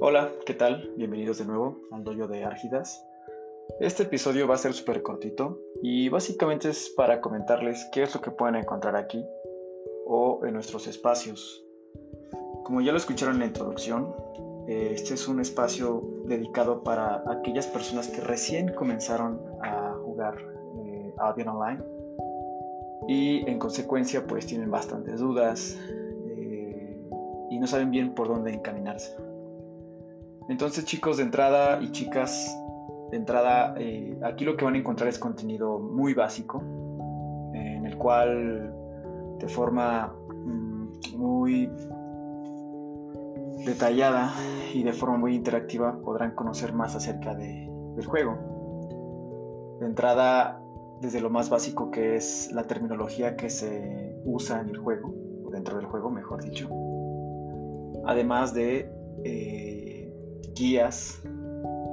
Hola, ¿qué tal? Bienvenidos de nuevo al dojo de Árgidas. Este episodio va a ser súper cortito y básicamente es para comentarles qué es lo que pueden encontrar aquí o en nuestros espacios. Como ya lo escucharon en la introducción, este es un espacio dedicado para aquellas personas que recién comenzaron a jugar eh, Albion Online y en consecuencia pues tienen bastantes dudas eh, y no saben bien por dónde encaminarse. Entonces chicos de entrada y chicas de entrada, eh, aquí lo que van a encontrar es contenido muy básico, en el cual de forma mm, muy detallada y de forma muy interactiva podrán conocer más acerca de, del juego. De entrada, desde lo más básico que es la terminología que se usa en el juego, o dentro del juego, mejor dicho. Además de eh, guías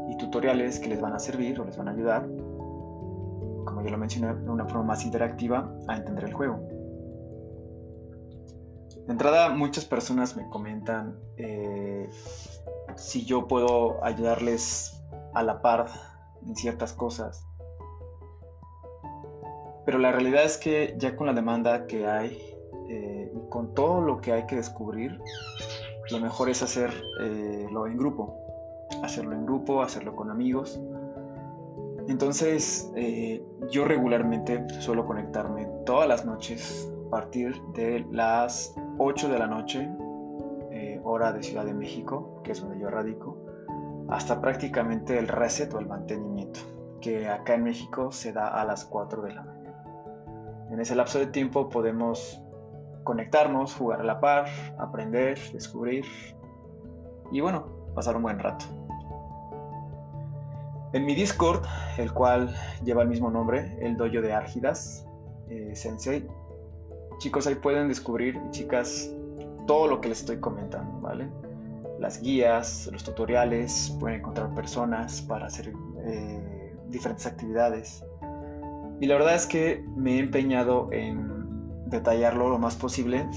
y tutoriales que les van a servir o les van a ayudar, como ya lo mencioné, de una forma más interactiva a entender el juego. De entrada, muchas personas me comentan eh, si yo puedo ayudarles a la par en ciertas cosas. Pero la realidad es que ya con la demanda que hay eh, y con todo lo que hay que descubrir, lo mejor es hacerlo eh, en grupo hacerlo en grupo, hacerlo con amigos. Entonces, eh, yo regularmente suelo conectarme todas las noches a partir de las 8 de la noche, eh, hora de Ciudad de México, que es donde yo radico, hasta prácticamente el reset o el mantenimiento, que acá en México se da a las 4 de la mañana. En ese lapso de tiempo podemos conectarnos, jugar a la par, aprender, descubrir y bueno, pasar un buen rato. En mi Discord, el cual lleva el mismo nombre, el dojo de Árgidas eh, Sensei, chicos, ahí pueden descubrir, chicas, todo lo que les estoy comentando, ¿vale? Las guías, los tutoriales, pueden encontrar personas para hacer eh, diferentes actividades. Y la verdad es que me he empeñado en detallarlo lo más posible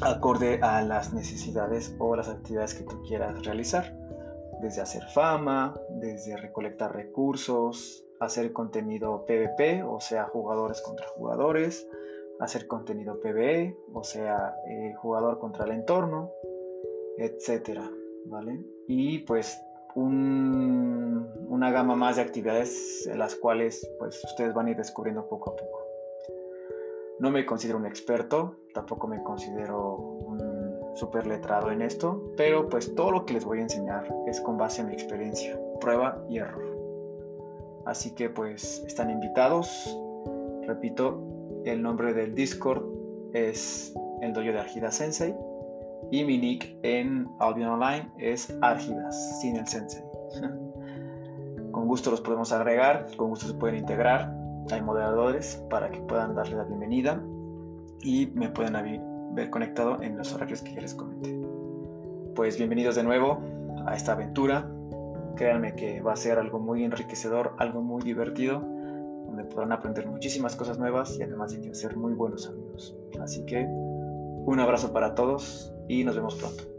acorde a las necesidades o las actividades que tú quieras realizar desde hacer fama, desde recolectar recursos, hacer contenido PvP, o sea, jugadores contra jugadores, hacer contenido PvE, o sea, eh, jugador contra el entorno, etcétera, ¿vale? Y pues una gama más de actividades en las cuales pues ustedes van a ir descubriendo poco a poco. No me considero un experto, tampoco me considero un súper letrado en esto, pero pues todo lo que les voy a enseñar es con base en mi experiencia, prueba y error. Así que pues están invitados. Repito, el nombre del Discord es el dojo de Argidas Sensei y mi nick en Albion Online es Argidas, sin el Sensei. con gusto los podemos agregar, con gusto se pueden integrar. Hay moderadores para que puedan darle la bienvenida y me pueden ver conectado en los horarios que ya les comenté. Pues bienvenidos de nuevo a esta aventura. Créanme que va a ser algo muy enriquecedor, algo muy divertido, donde podrán aprender muchísimas cosas nuevas y además de ser muy buenos amigos. Así que un abrazo para todos y nos vemos pronto.